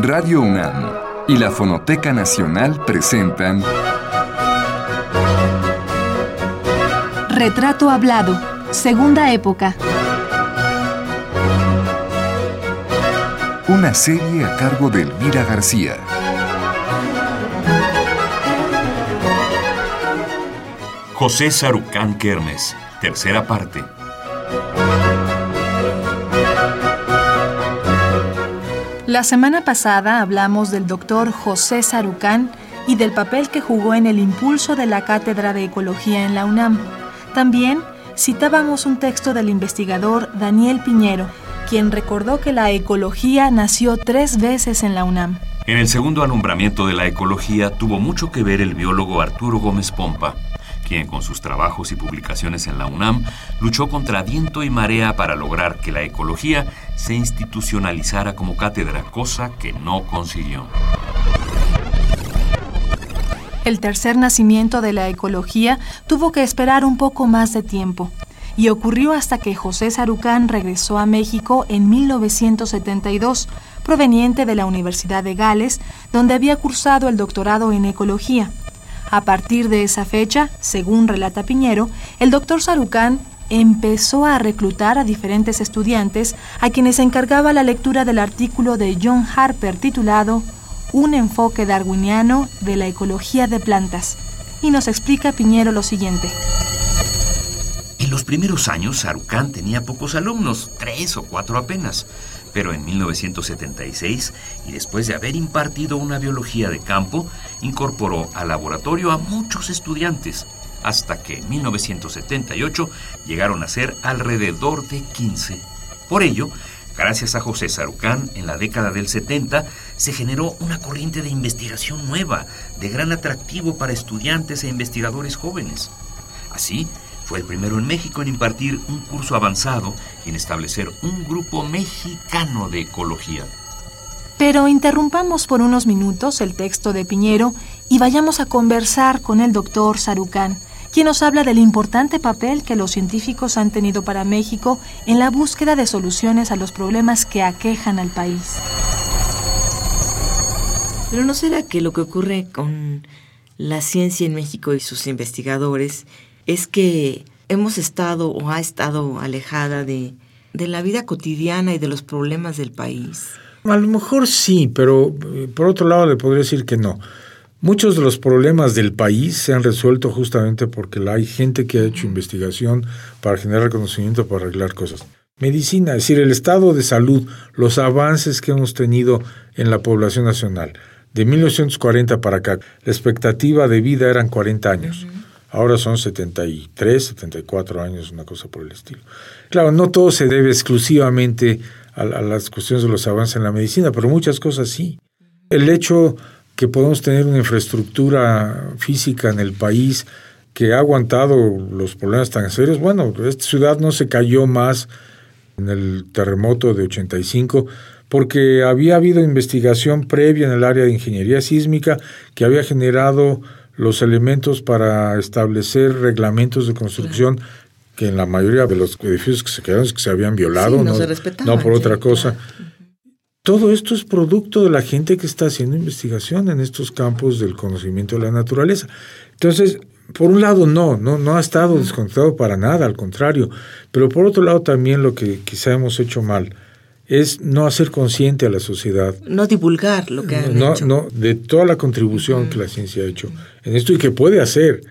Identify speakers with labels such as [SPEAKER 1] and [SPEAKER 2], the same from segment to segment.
[SPEAKER 1] Radio UNAM y la Fonoteca Nacional presentan
[SPEAKER 2] Retrato Hablado, Segunda Época.
[SPEAKER 1] Una serie a cargo de Elvira García.
[SPEAKER 3] José Sarucán Kermes, tercera parte.
[SPEAKER 2] La semana pasada hablamos del doctor José Sarucán y del papel que jugó en el impulso de la Cátedra de Ecología en la UNAM. También citábamos un texto del investigador Daniel Piñero, quien recordó que la ecología nació tres veces en la UNAM.
[SPEAKER 3] En el segundo alumbramiento de la ecología tuvo mucho que ver el biólogo Arturo Gómez Pompa, quien con sus trabajos y publicaciones en la UNAM luchó contra viento y marea para lograr que la ecología se institucionalizara como cátedra, cosa que no consiguió.
[SPEAKER 2] El tercer nacimiento de la ecología tuvo que esperar un poco más de tiempo y ocurrió hasta que José Sarucán regresó a México en 1972, proveniente de la Universidad de Gales, donde había cursado el doctorado en ecología. A partir de esa fecha, según relata Piñero, el doctor Sarucán empezó a reclutar a diferentes estudiantes a quienes encargaba la lectura del artículo de John Harper titulado Un enfoque darwiniano de la ecología de plantas. Y nos explica Piñero lo siguiente.
[SPEAKER 3] En los primeros años, Sarucán tenía pocos alumnos, tres o cuatro apenas pero en 1976, y después de haber impartido una biología de campo, incorporó al laboratorio a muchos estudiantes, hasta que en 1978 llegaron a ser alrededor de 15. Por ello, gracias a José Sarucán, en la década del 70 se generó una corriente de investigación nueva, de gran atractivo para estudiantes e investigadores jóvenes. Así, fue el primero en México en impartir un curso avanzado y en establecer un grupo mexicano de ecología.
[SPEAKER 2] Pero interrumpamos por unos minutos el texto de Piñero y vayamos a conversar con el doctor Sarucán, quien nos habla del importante papel que los científicos han tenido para México en la búsqueda de soluciones a los problemas que aquejan al país.
[SPEAKER 4] Pero ¿no será que lo que ocurre con la ciencia en México y sus investigadores es que hemos estado o ha estado alejada de, la vida cotidiana y de los problemas del país.
[SPEAKER 5] A lo mejor sí, pero eh, por otro lado le podría decir que no. Muchos de los problemas del país se han resuelto justamente porque hay gente que ha hecho investigación para generar conocimiento, para arreglar cosas. Medicina, es decir, el estado de salud, los avances que hemos tenido en la población nacional. De 1940 para acá, la expectativa de vida eran 40 años. Ahora son 73, 74 años, una cosa por el estilo. Claro, no todo se debe exclusivamente a, las cuestiones de los avances en la medicina, pero muchas cosas sí. El hecho que podemos tener una infraestructura física en el país que ha aguantado los problemas tan serios, bueno, esta ciudad no se cayó más en el terremoto de 85 porque había habido investigación previa en el área de ingeniería sísmica que había generado los elementos para establecer reglamentos de construcción que en la mayoría de los edificios que se quedaron que se habían violado, no, no, por otra cosa. Todo esto es producto de la gente que está haciendo investigación en estos campos del conocimiento de la naturaleza. Entonces, por un lado, no, no, no ha estado desconectado para nada, al contrario. Pero por otro lado, también lo que quizá hemos hecho mal es no hacer consciente a la sociedad.
[SPEAKER 4] No divulgar lo que han
[SPEAKER 5] no,
[SPEAKER 4] hecho.
[SPEAKER 5] No, de toda la contribución que la ciencia ha hecho en esto y que puede hacer.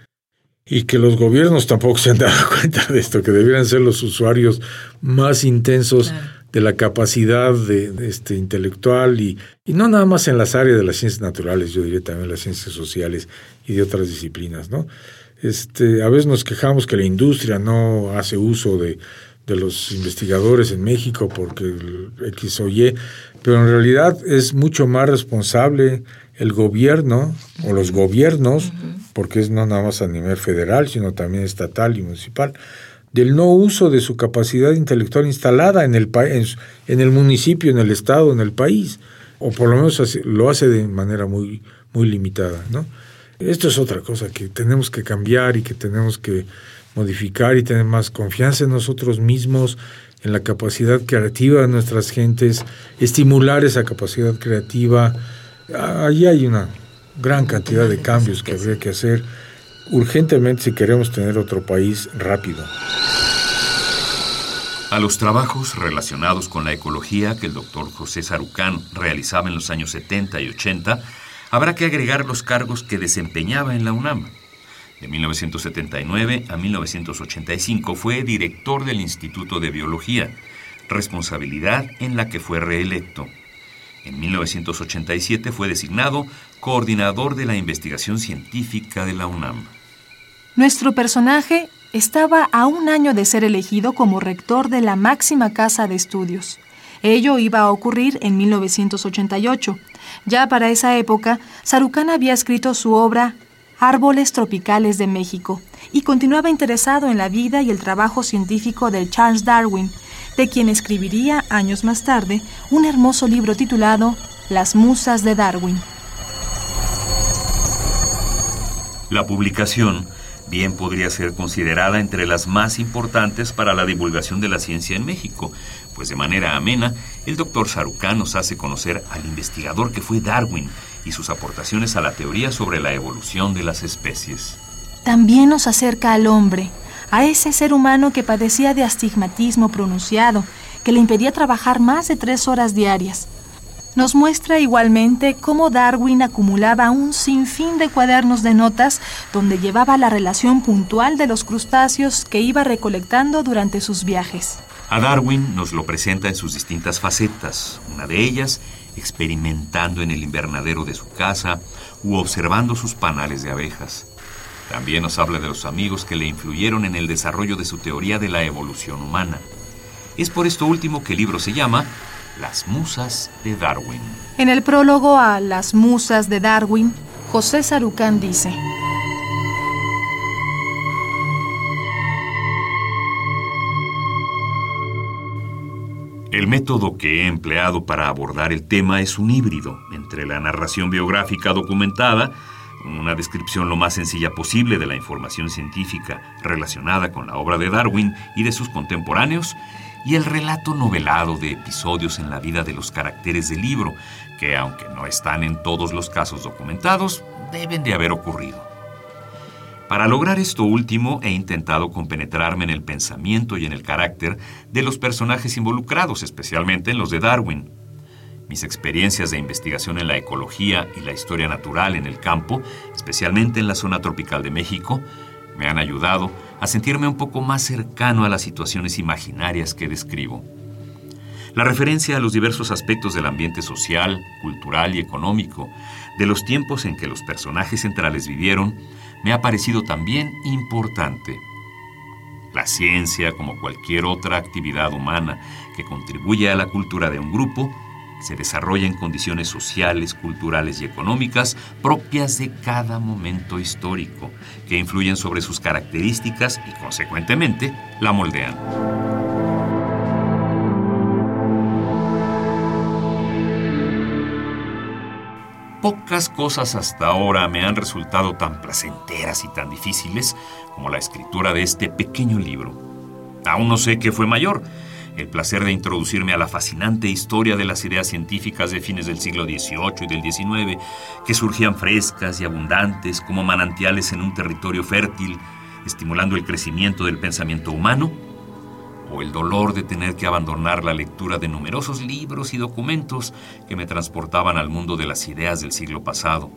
[SPEAKER 5] Y que los gobiernos tampoco se han dado cuenta de esto, que debieran ser los usuarios más intensos de la capacidad de, este, intelectual y, y, no nada más en las áreas de las ciencias naturales, yo diría también las ciencias sociales y de otras disciplinas. ¿no? Este, a veces nos quejamos que la industria no hace uso de, de los investigadores en México porque el X o Y, pero en realidad es mucho más responsable el gobierno o los gobiernos, porque es no nada más a nivel federal, sino también estatal y municipal, del no uso de su capacidad intelectual instalada en el, en el municipio, en el estado, en el país, o por lo menos lo hace de manera muy, muy limitada. ¿no? Esto es otra cosa que tenemos que cambiar y que tenemos que modificar y tener más confianza en nosotros mismos en la capacidad creativa de nuestras gentes, estimular esa capacidad creativa. Allí hay una gran cantidad de cambios que habría que hacer urgentemente si queremos tener otro país rápido.
[SPEAKER 3] A los trabajos relacionados con la ecología que el doctor José Sarucán realizaba en los años 70 y 80, habrá que agregar los cargos que desempeñaba en la UNAM. De 1979 a 1985 fue director del Instituto de Biología, responsabilidad en la que fue reelecto. En 1987 fue designado coordinador de la investigación científica de la UNAM.
[SPEAKER 2] Nuestro personaje estaba a un año de ser elegido como rector de la máxima casa de estudios. Ello iba a ocurrir en 1988. Ya para esa época, Sarucán había escrito su obra Árboles Tropicales de México y continuaba interesado en la vida y el trabajo científico de Charles Darwin, de quien escribiría años más tarde un hermoso libro titulado Las Musas de Darwin.
[SPEAKER 3] La publicación bien podría ser considerada entre las más importantes para la divulgación de la ciencia en México, pues de manera amena, el doctor Sarucán nos hace conocer al investigador que fue Darwin y sus aportaciones a la teoría sobre la evolución de las especies.
[SPEAKER 2] También nos acerca al hombre, a ese ser humano que padecía de astigmatismo pronunciado, que le impedía trabajar más de tres horas diarias nos muestra igualmente cómo Darwin acumulaba un sinfín de cuadernos de notas donde llevaba la relación puntual de los crustáceos que iba recolectando durante sus viajes.
[SPEAKER 3] A Darwin nos lo presenta en sus distintas facetas, una de ellas experimentando en el invernadero de su casa u observando sus panales de abejas. También nos habla de los amigos que le influyeron en el desarrollo de su teoría de la evolución humana. Es por esto último que el libro se llama las Musas de Darwin.
[SPEAKER 2] En el prólogo a Las Musas de Darwin, José Sarucán dice,
[SPEAKER 3] El método que he empleado para abordar el tema es un híbrido entre la narración biográfica documentada, una descripción lo más sencilla posible de la información científica relacionada con la obra de Darwin y de sus contemporáneos, y el relato novelado de episodios en la vida de los caracteres del libro, que aunque no están en todos los casos documentados, deben de haber ocurrido. Para lograr esto último he intentado compenetrarme en el pensamiento y en el carácter de los personajes involucrados, especialmente en los de Darwin. Mis experiencias de investigación en la ecología y la historia natural en el campo, especialmente en la zona tropical de México, me han ayudado a sentirme un poco más cercano a las situaciones imaginarias que describo. La referencia a los diversos aspectos del ambiente social, cultural y económico, de los tiempos en que los personajes centrales vivieron, me ha parecido también importante. La ciencia, como cualquier otra actividad humana que contribuye a la cultura de un grupo, se desarrolla en condiciones sociales, culturales y económicas propias de cada momento histórico, que influyen sobre sus características y, consecuentemente, la moldean. Pocas cosas hasta ahora me han resultado tan placenteras y tan difíciles como la escritura de este pequeño libro. Aún no sé qué fue mayor, el placer de introducirme a la fascinante historia de las ideas científicas de fines del siglo XVIII y del XIX, que surgían frescas y abundantes como manantiales en un territorio fértil, estimulando el crecimiento del pensamiento humano, o el dolor de tener que abandonar la lectura de numerosos libros y documentos que me transportaban al mundo de las ideas del siglo pasado,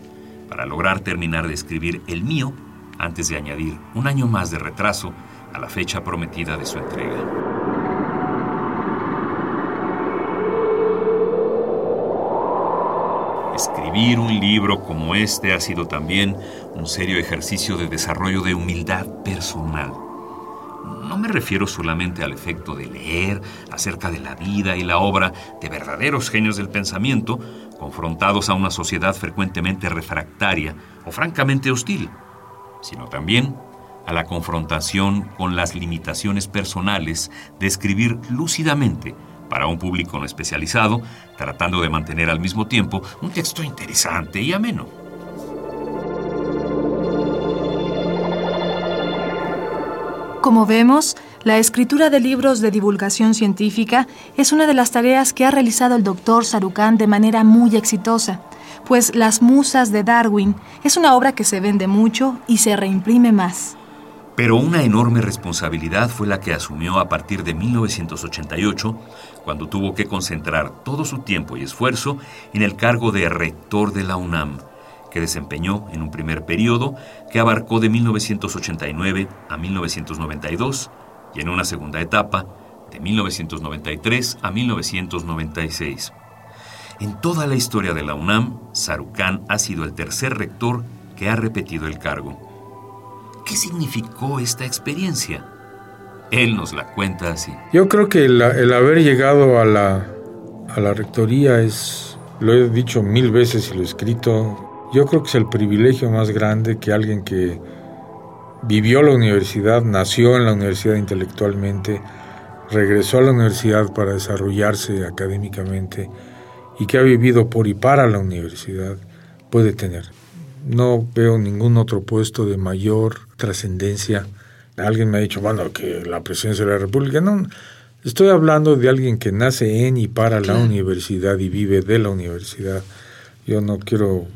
[SPEAKER 3] para lograr terminar de escribir el mío antes de añadir un año más de retraso a la fecha prometida de su entrega. Escribir un libro como este ha sido también un serio ejercicio de desarrollo de humildad personal. Me refiero solamente al efecto de leer acerca de la vida y la obra de verdaderos genios del pensamiento, confrontados a una sociedad frecuentemente refractaria o francamente hostil, sino también a la confrontación con las limitaciones personales de escribir lúcidamente para un público no especializado, tratando de mantener al mismo tiempo un texto interesante y ameno.
[SPEAKER 2] Como vemos, La escritura de libros de divulgación científica es una de las tareas que ha realizado el doctor Sarucán de manera muy exitosa, pues Las Musas de Darwin es una obra que se vende mucho y se reimprime más.
[SPEAKER 3] Pero una enorme responsabilidad fue la que asumió a partir de 1988, cuando tuvo que concentrar todo su tiempo y esfuerzo en el cargo de rector de la UNAM, que desempeñó en un primer periodo que abarcó de 1989 a 1992 y en una segunda etapa de 1993 a 1996. En toda la historia de la UNAM, Sarucán ha sido el tercer rector que ha repetido el cargo. ¿Qué significó esta experiencia? Él nos la cuenta así.
[SPEAKER 5] Yo creo que el, haber llegado a la, a la rectoría es, lo he dicho mil veces y lo he escrito, yo creo que es el privilegio más grande que alguien que vivió la universidad, nació en la universidad intelectualmente, regresó a la universidad para desarrollarse académicamente y que ha vivido por y para la universidad puede tener. No veo ningún otro puesto de mayor trascendencia. Alguien me ha dicho, bueno, que la presidencia de la República. No, estoy hablando de alguien que nace en y para la universidad y vive de la universidad. Yo no quiero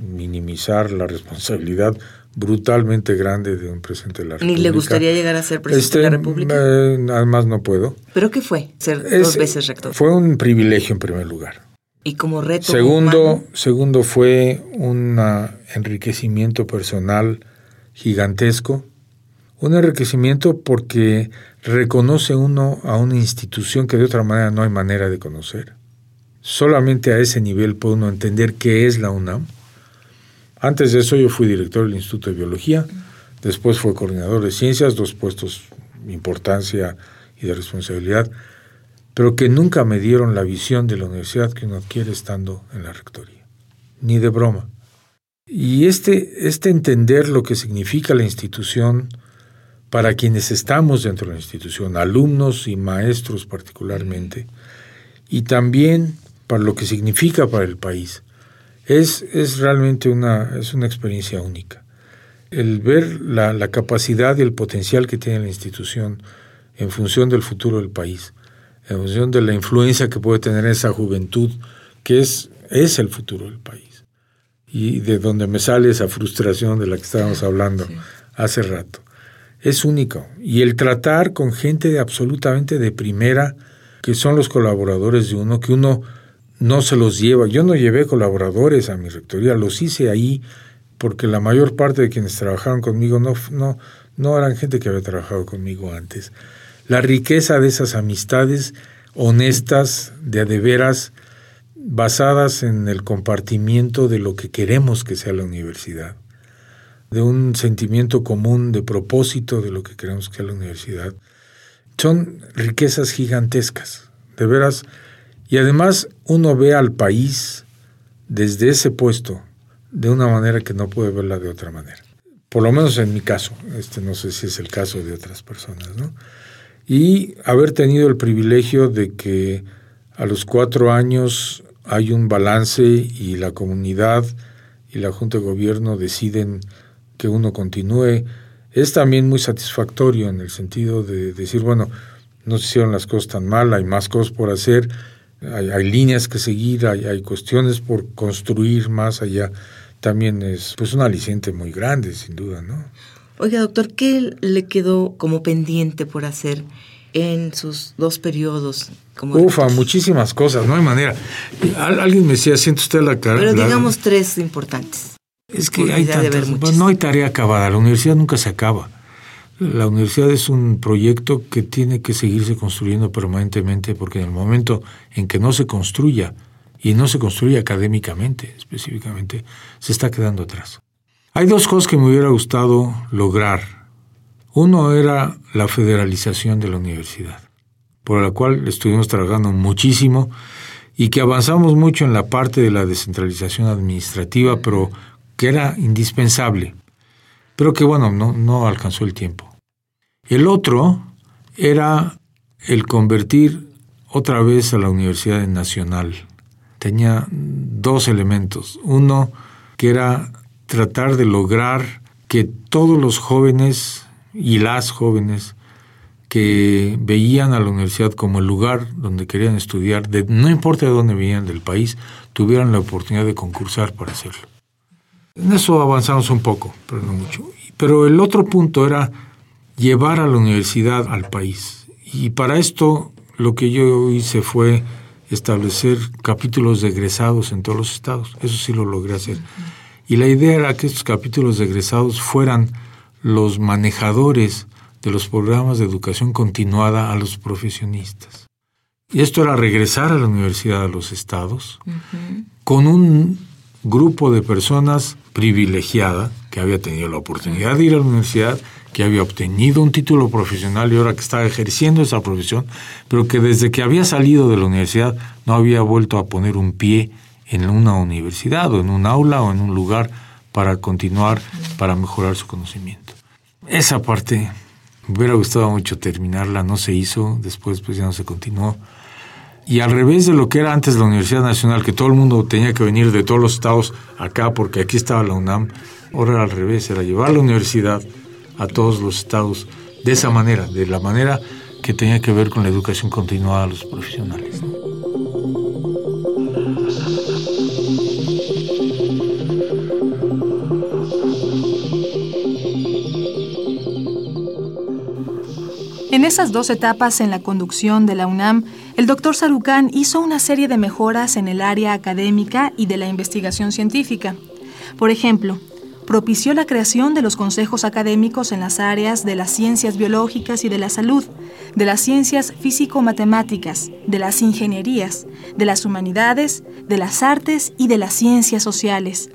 [SPEAKER 5] minimizar la responsabilidad brutalmente grande de un presidente de la República.
[SPEAKER 4] ¿Ni le gustaría llegar a ser presidente de la este, República?
[SPEAKER 5] Eh, además no puedo.
[SPEAKER 4] ¿Pero qué fue ser dos veces rector?
[SPEAKER 5] Fue un privilegio en primer lugar.
[SPEAKER 4] ¿Y como reto
[SPEAKER 5] Segundo, segundo fue un enriquecimiento personal gigantesco. Un enriquecimiento porque reconoce uno a una institución que de otra manera no hay manera de conocer. Solamente a ese nivel puede uno entender qué es la UNAM antes de eso yo fui director del Instituto de Biología, después fui coordinador de ciencias, dos puestos de importancia y de responsabilidad, pero que nunca me dieron la visión de la universidad que uno adquiere estando en la rectoría, ni de broma. Y este, este entender lo que significa la institución para quienes estamos dentro de la institución, alumnos y maestros particularmente, y también para lo que significa para el país es, es realmente una, es una experiencia única. El ver la, la capacidad y el potencial que tiene la institución en función del futuro del país, en función de la influencia que puede tener esa juventud, que es, es el futuro del país. Y de donde me sale esa frustración de la que estábamos hablando hace rato. Es único. Y el tratar con gente absolutamente de primera, que son los colaboradores de uno, que uno no se los lleva. Yo no llevé colaboradores a mi rectoría, los hice ahí porque la mayor parte de quienes trabajaron conmigo no, no, no eran gente que había trabajado conmigo antes. La riqueza de esas amistades honestas, de adeveras, basadas en el compartimiento de lo que queremos que sea la universidad, de un sentimiento común de propósito de lo que queremos que sea la universidad, son riquezas gigantescas. De veras, y además uno ve al país desde ese puesto de una manera que no puede verla de otra manera. Por lo menos en mi caso, este no sé si es el caso de otras personas, ¿no? Y haber tenido el privilegio de que a los cuatro años hay un balance y la comunidad y la Junta de Gobierno deciden que uno continúe, es también muy satisfactorio en el sentido de decir, bueno, no se hicieron las cosas tan mal, hay más cosas por hacer hay, líneas que seguir, hay, hay, cuestiones por construir más allá. También es pues un aliciente muy grande, sin duda, ¿no?
[SPEAKER 4] Oiga, doctor, ¿qué le quedó como pendiente por hacer en sus dos periodos?
[SPEAKER 5] Como Ufa, muchísimas cosas, no hay manera. Alguien me decía, siente usted la cara.
[SPEAKER 4] Pero digamos tres importantes.
[SPEAKER 5] Es que hay tantas, no hay tarea acabada, la universidad nunca se acaba. La universidad es un proyecto que tiene que seguirse construyendo permanentemente porque en el momento en que no se construya, y no se construye académicamente específicamente, se está quedando atrás. Hay dos cosas que me hubiera gustado lograr. Uno era la federalización de la universidad, por la cual estuvimos trabajando muchísimo y que avanzamos mucho en la parte de la descentralización administrativa, pero que era indispensable, pero que bueno, no, no alcanzó el tiempo. El otro era el convertir otra vez a la Universidad Nacional. Tenía dos elementos. Uno, que era tratar de lograr que todos los jóvenes y las jóvenes que veían a la universidad como el lugar donde querían estudiar, de, no importa de dónde venían del país, tuvieran la oportunidad de concursar para hacerlo. En eso avanzamos un poco, pero no mucho. Pero el otro punto era llevar a la universidad al país. Y para esto lo que yo hice fue establecer capítulos de egresados en todos los estados. Eso sí lo logré hacer. Y la idea era que estos capítulos de egresados fueran los manejadores de los programas de educación continuada a los profesionistas. Y esto era regresar a la universidad a los estados con un grupo de personas privilegiada que había tenido la oportunidad de ir a la universidad, que había obtenido un título profesional y ahora que estaba ejerciendo esa profesión, pero que desde que había salido de la universidad no había vuelto a poner un pie en una universidad o en un aula o en un lugar para continuar, para mejorar su conocimiento. Esa parte me hubiera gustado mucho terminarla, no se hizo, después pues ya no se continuó. Y al revés de lo que era antes la Universidad Nacional, que todo el mundo tenía que venir de todos los estados acá porque aquí estaba la UNAM, ahora era al revés, era llevar la universidad a todos los estados de esa manera, de la manera que tenía que ver con la educación continuada a los profesionales.
[SPEAKER 2] En esas dos etapas en la conducción de la UNAM, el doctor Sarucán hizo una serie de mejoras en el área académica y de la investigación científica. Por ejemplo, propició la creación de los consejos académicos en las áreas de las ciencias biológicas y de la salud, de las ciencias físico-matemáticas, de las ingenierías, de las humanidades, de las artes y de las ciencias sociales.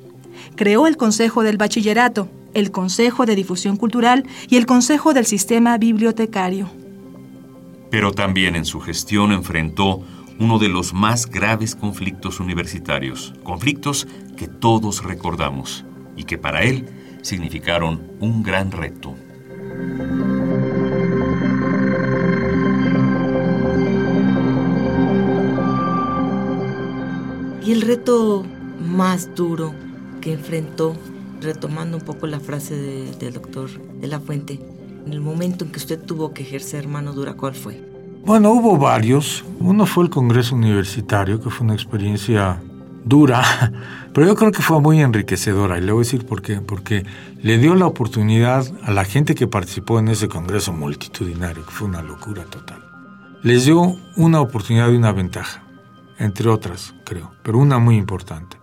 [SPEAKER 2] Creó el Consejo del Bachillerato, el Consejo de Difusión Cultural y el Consejo del Sistema Bibliotecario.
[SPEAKER 3] Pero también en su gestión enfrentó uno de los más graves conflictos universitarios, conflictos que todos recordamos y que para él significaron un gran reto.
[SPEAKER 4] Y el reto más duro que enfrentó retomando un poco la frase del doctor de la Fuente, en el momento en que usted tuvo que ejercer mano dura, ¿cuál fue?
[SPEAKER 5] Bueno, hubo varios. Uno fue el Congreso Universitario, que fue una experiencia dura, pero yo creo que fue muy enriquecedora. Y le voy a decir por qué. Porque le dio la oportunidad a la gente que participó en ese Congreso multitudinario, que fue una locura total. Les dio una oportunidad y una ventaja, entre otras, creo, pero una muy importante.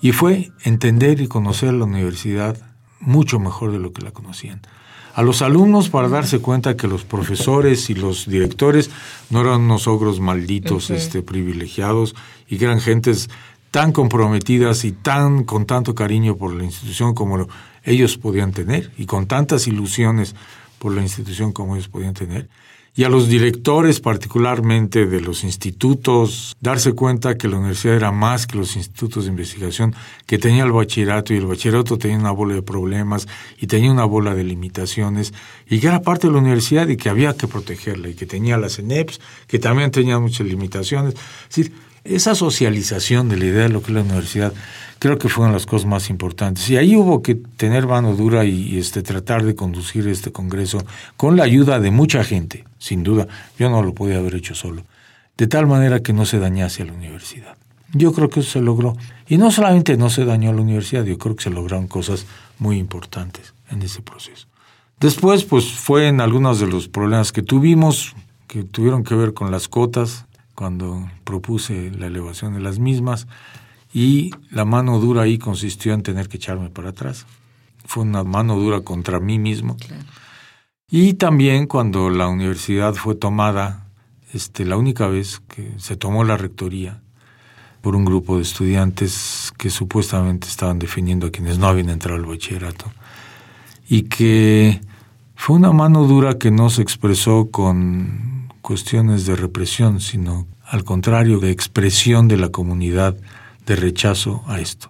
[SPEAKER 5] Y fue entender y conocer la universidad mucho mejor de lo que la conocían. A los alumnos para darse cuenta que los profesores y los directores no eran unos ogros malditos, este, privilegiados, y que eran gentes tan comprometidas y tan con tanto cariño por la institución como ellos podían tener, y con tantas ilusiones por la institución como ellos podían tener y a los directores particularmente de los institutos darse cuenta que la universidad era más que los institutos de investigación, que tenía el bachillerato y el bachillerato tenía una bola de problemas y tenía una bola de limitaciones y que era parte de la universidad y que había que protegerla y que tenía las ENEPs, que también tenía muchas limitaciones. Es decir, esa socialización de la idea de lo que es la universidad creo que fueron las cosas más importantes. Y ahí hubo que tener mano dura y, este, tratar de conducir este Congreso con la ayuda de mucha gente, sin duda. Yo no lo podía haber hecho solo. De tal manera que no se dañase a la universidad. Yo creo que eso se logró. Y no solamente no se dañó a la universidad, yo creo que se lograron cosas muy importantes en ese proceso. Después, pues fue en algunos de los problemas que tuvimos, que tuvieron que ver con las cotas, cuando propuse la elevación de las mismas, y la mano dura ahí consistió en tener que echarme para atrás. Fue una mano dura contra mí mismo. Y también cuando la universidad fue tomada, este, la única vez que se tomó la rectoría por un grupo de estudiantes que supuestamente estaban defendiendo a quienes no habían entrado al bachillerato. Y que fue una mano dura que no se expresó con cuestiones de represión, sino al contrario, de expresión de la comunidad de rechazo a esto.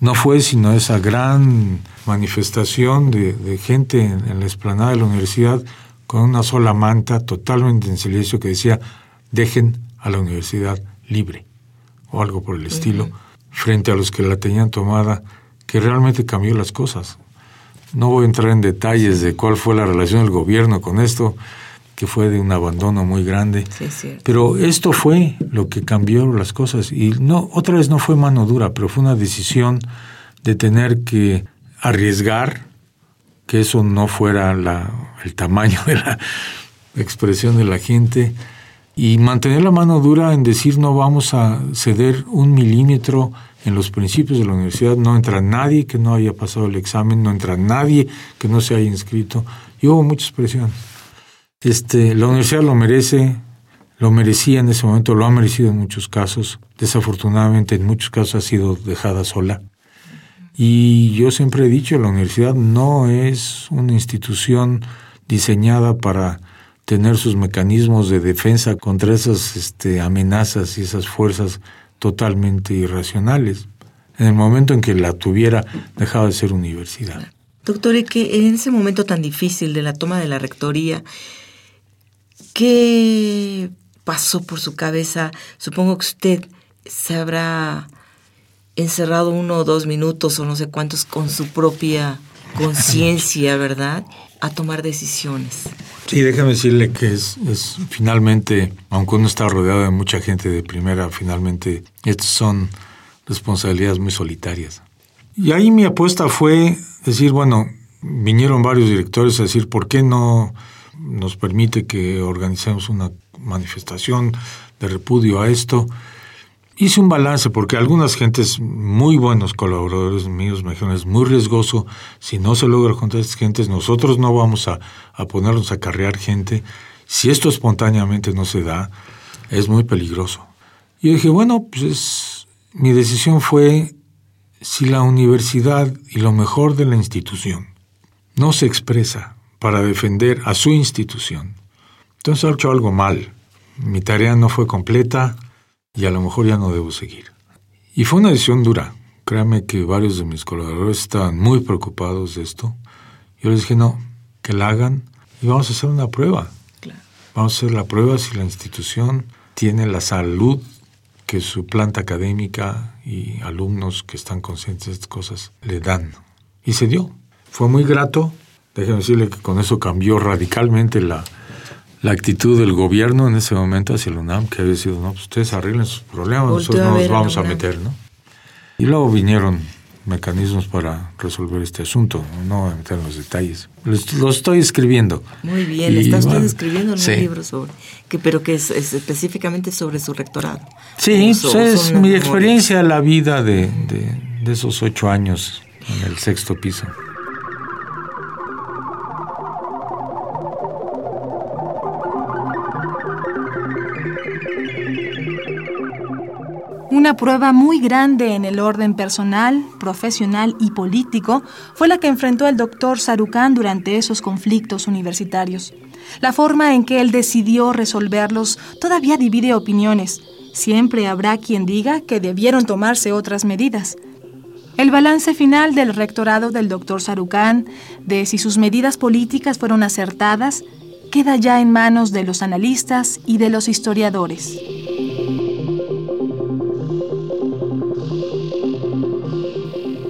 [SPEAKER 5] No fue sino esa gran manifestación de, gente en, la explanada de la universidad con una sola manta totalmente en silencio que decía dejen a la universidad libre o algo por el estilo, frente a los que la tenían tomada, que realmente cambió las cosas. No voy a entrar en detalles de cuál fue la relación del gobierno con esto, que fue de un abandono muy grande.
[SPEAKER 4] Sí, es cierto.
[SPEAKER 5] Pero esto fue lo que cambió las cosas. Y no, otra vez no fue mano dura, pero fue una decisión de tener que arriesgar que eso no fuera la, el tamaño de la expresión de la gente y mantener la mano dura en decir no vamos a ceder un milímetro en los principios de la universidad, no entra nadie que no haya pasado el examen, no entra nadie que no se haya inscrito. Y hubo mucha expresión. Este, la universidad lo merece, lo merecía en ese momento, lo ha merecido en muchos casos. Desafortunadamente, en muchos casos ha sido dejada sola. Y yo siempre he dicho, la universidad no es una institución diseñada para tener sus mecanismos de defensa contra esas este, amenazas y esas fuerzas totalmente irracionales. En el momento en que la tuviera, dejaba de ser universidad.
[SPEAKER 4] Doctor, que en ese momento tan difícil de la toma de la rectoría, ¿Qué pasó por su cabeza? Supongo que usted se habrá encerrado uno o dos minutos o no sé cuántos con su propia conciencia, ¿verdad? A tomar decisiones.
[SPEAKER 5] Sí, déjame decirle que es, finalmente, aunque uno está rodeado de mucha gente de primera, finalmente estas son responsabilidades muy solitarias. Y ahí mi apuesta fue decir, bueno, vinieron varios directores a decir, ¿por qué no nos permite que organicemos una manifestación de repudio a esto. Hice un balance porque algunas gentes, muy buenos colaboradores míos, me dijeron, es muy riesgoso, si no se logra juntar a estas gentes, nosotros no vamos a, a ponernos a carrear gente. Si esto espontáneamente no se da, es muy peligroso. Y yo dije, bueno, pues mi decisión fue si la universidad y lo mejor de la institución no se expresa para defender a su institución. Entonces he hecho algo mal. Mi tarea no fue completa y a lo mejor ya no debo seguir. Y fue una decisión dura. Créame que varios de mis colaboradores estaban muy preocupados de esto. Yo les dije, no, que la hagan y vamos a hacer una prueba. Vamos a hacer la prueba si la institución tiene la salud que su planta académica y alumnos que están conscientes de estas cosas le dan. Y se dio. Fue muy grato, Déjeme decirle que con eso cambió radicalmente la, la actitud del gobierno en ese momento hacia el UNAM, que había sido, no, pues ustedes arreglen sus problemas, nosotros no nos vamos a, meter, ¿no? Y luego vinieron mecanismos para resolver este asunto, no voy a meter en los detalles. Lo, estoy escribiendo.
[SPEAKER 4] Muy bien, le está usted escribiendo en un libro sobre, que, pero que es, específicamente sobre su rectorado.
[SPEAKER 5] Sí, pues es mi experiencia, la vida de, de, de esos ocho años en el sexto piso.
[SPEAKER 2] Una prueba muy grande en el orden personal, profesional y político fue la que enfrentó el doctor Sarucán durante esos conflictos universitarios. La forma en que él decidió resolverlos todavía divide opiniones. Siempre habrá quien diga que debieron tomarse otras medidas. El balance final del rectorado del doctor Sarucán, de si sus medidas políticas fueron acertadas, queda ya en manos de los analistas y de los historiadores.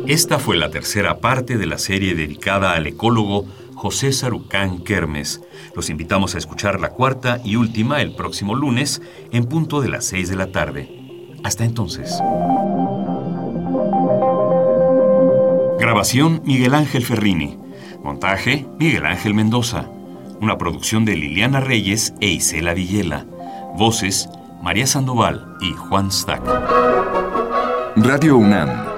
[SPEAKER 3] Esta fue la tercera parte de la serie dedicada al ecólogo José Sarucán Kermes. Los invitamos a escuchar la cuarta y última el próximo lunes en punto de las seis de la tarde. Hasta entonces. Grabación Miguel Ángel Ferrini. Montaje Miguel Ángel Mendoza. Una producción de Liliana Reyes e Isela Villela. Voces María Sandoval y Juan Stack.
[SPEAKER 1] Radio UNAM